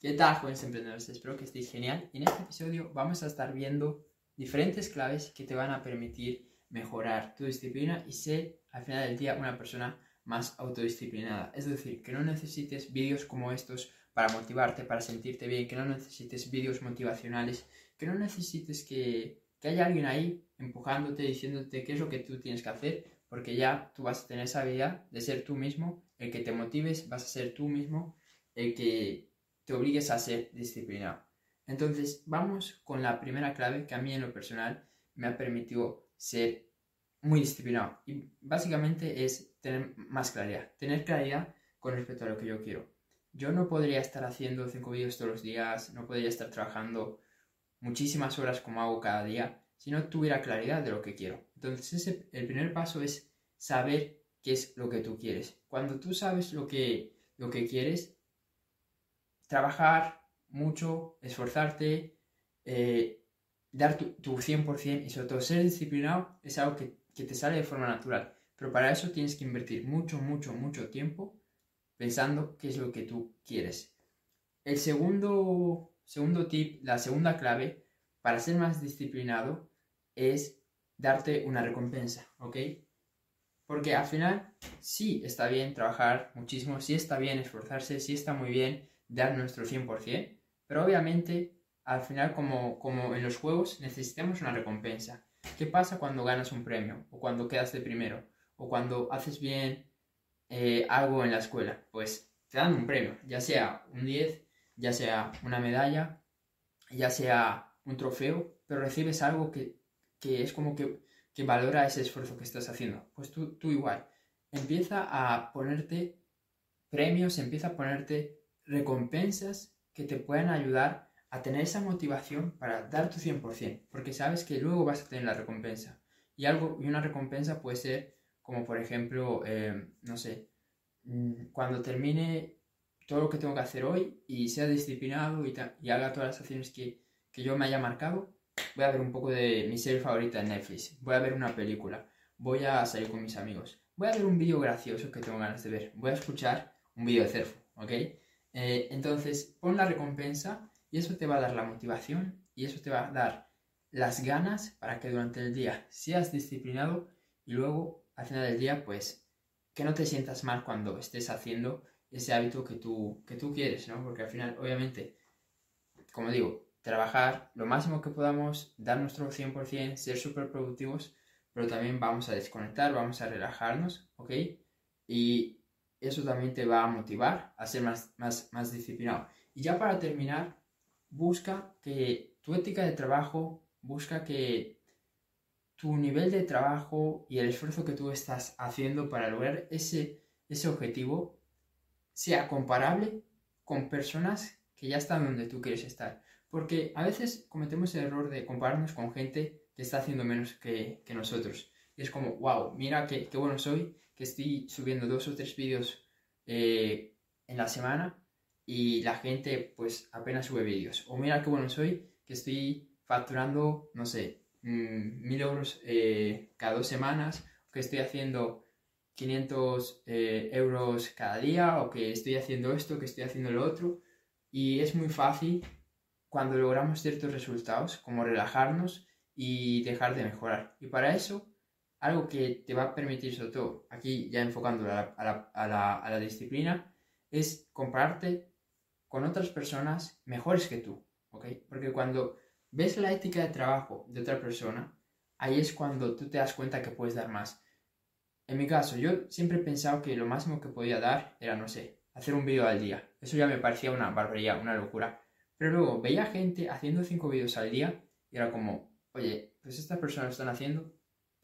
¿Qué tal, jóvenes emprendedores? Espero que estéis genial. En este episodio vamos a estar viendo diferentes claves que te van a permitir mejorar tu disciplina y ser al final del día una persona más autodisciplinada. Es decir, que no necesites vídeos como estos para motivarte, para sentirte bien, que no necesites vídeos motivacionales, que no necesites que, que haya alguien ahí empujándote, diciéndote qué es lo que tú tienes que hacer, porque ya tú vas a tener esa habilidad de ser tú mismo, el que te motives, vas a ser tú mismo, el que te obligues a ser disciplinado. Entonces, vamos con la primera clave que a mí en lo personal me ha permitido ser muy disciplinado. Y básicamente es tener más claridad. Tener claridad con respecto a lo que yo quiero. Yo no podría estar haciendo cinco vídeos todos los días, no podría estar trabajando muchísimas horas como hago cada día si no tuviera claridad de lo que quiero. Entonces, el primer paso es saber qué es lo que tú quieres. Cuando tú sabes lo que, lo que quieres, trabajar mucho, esforzarte, eh, dar tu, 100% y sobre todo ser disciplinado es algo que, te sale de forma natural. Pero para eso tienes que invertir mucho, mucho, mucho tiempo pensando qué es lo que tú quieres. El segundo, segundo tip, la segunda clave para ser más disciplinado es darte una recompensa. Porque al final sí está bien trabajar muchísimo, sí está bien esforzarse, sí está muy bien dar nuestro 100%, pero obviamente al final como, como en los juegos necesitamos una recompensa. ¿Qué pasa cuando ganas un premio? O cuando quedas de primero? O cuando haces bien eh, algo en la escuela? Pues te dan un premio, ya sea un 10, ya sea una medalla, ya sea un trofeo, pero recibes algo que, es como que, que, valora ese esfuerzo que estás haciendo. Pues tú, tú igual, empieza a ponerte premios, empieza a ponerte recompensas que te puedan ayudar a tener esa motivación para dar tu 100%, porque sabes que luego vas a tener la recompensa. Y, algo, y una recompensa puede ser como por ejemplo, eh, no sé, mm, cuando termine todo lo que tengo que hacer hoy y sea disciplinado y, haga todas las acciones que, que yo me haya marcado, voy a ver un poco de mi serie favorita en Netflix, voy a ver una película, voy a salir con mis amigos, voy a ver un vídeo gracioso que tengo ganas de ver, voy a escuchar un vídeo de surf, ¿ok? Eh, entonces, pon la recompensa y eso te va a dar la motivación y eso te va a dar las ganas para que durante el día seas disciplinado y luego al final del día, pues, que no te sientas mal cuando estés haciendo ese hábito que tú, que tú quieres, ¿no? Porque al final, obviamente, como digo, trabajar lo máximo que podamos, dar nuestro 100%, ser súper productivos, pero también vamos a desconectar, vamos a relajarnos, ¿ok? Y eso también te va a motivar a ser más, más, más disciplinado. Y ya para terminar, busca que tu ética de trabajo, busca que tu nivel de trabajo y el esfuerzo que tú estás haciendo para lograr ese, ese objetivo sea comparable con personas que ya están donde tú quieres estar. Porque a veces cometemos el error de compararnos con gente que está haciendo menos que, que nosotros. Es como, wow, mira qué, qué bueno soy, que estoy subiendo dos o tres vídeos eh, en la semana y la gente pues apenas sube vídeos. O mira qué bueno soy, que estoy facturando, no sé, mm, mil euros eh, cada dos semanas, que estoy haciendo 500 eh, euros cada día, o que estoy haciendo esto, que estoy haciendo lo otro. Y es muy fácil cuando logramos ciertos resultados, como relajarnos y dejar de mejorar. Y para eso algo que te va a permitir, sobre todo aquí ya enfocando a la, disciplina, es compararte con otras personas mejores que tú, ¿ok? Porque cuando ves la ética de trabajo de otra persona, ahí es cuando tú te das cuenta que puedes dar más. En mi caso, yo siempre he pensado que lo máximo que podía dar era, no sé, hacer un vídeo al día. Eso ya me parecía una barbaridad, una locura. Pero luego veía gente haciendo cinco vídeos al día y era como, oye, pues estas personas están haciendo,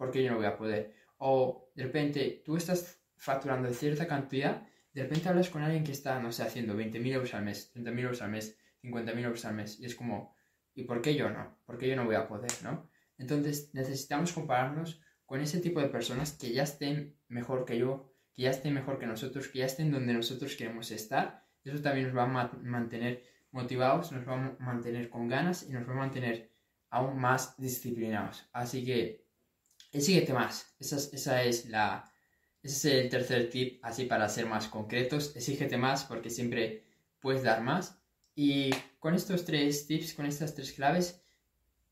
¿por qué yo no voy a poder? O de repente tú estás facturando cierta cantidad, de repente hablas con alguien que está, no sé, haciendo 20.000 euros al mes, 30.000 euros al mes, 50.000 euros al mes, y es como, ¿y por qué yo no? ¿Por qué yo no voy a poder, no? Entonces necesitamos compararnos con ese tipo de personas que ya estén mejor que yo, que ya estén mejor que nosotros, que ya estén donde nosotros queremos estar. Eso también nos va a mantener motivados, nos va a mantener con ganas y nos va a mantener aún más disciplinados. Así que Exíguete más. Esa es, esa es la, ese es el tercer tip, así para ser más concretos. Exígete más porque siempre puedes dar más. Y con estos tres tips, con estas tres claves,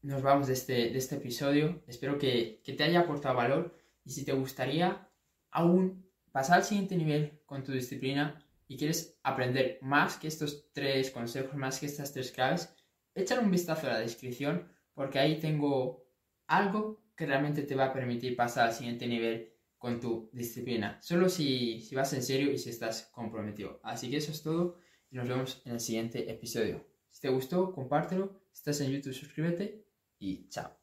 nos vamos de este, de este episodio. Espero que, que te haya aportado valor y si te gustaría aún pasar al siguiente nivel con tu disciplina y quieres aprender más que estos tres consejos, más que estas tres claves, échale un vistazo a la descripción porque ahí tengo algo que realmente te va a permitir pasar al siguiente nivel con tu disciplina. Solo si, si vas en serio y si estás comprometido. Así que eso es todo y nos vemos en el siguiente episodio. Si te gustó, compártelo. Si estás en YouTube, suscríbete y chao.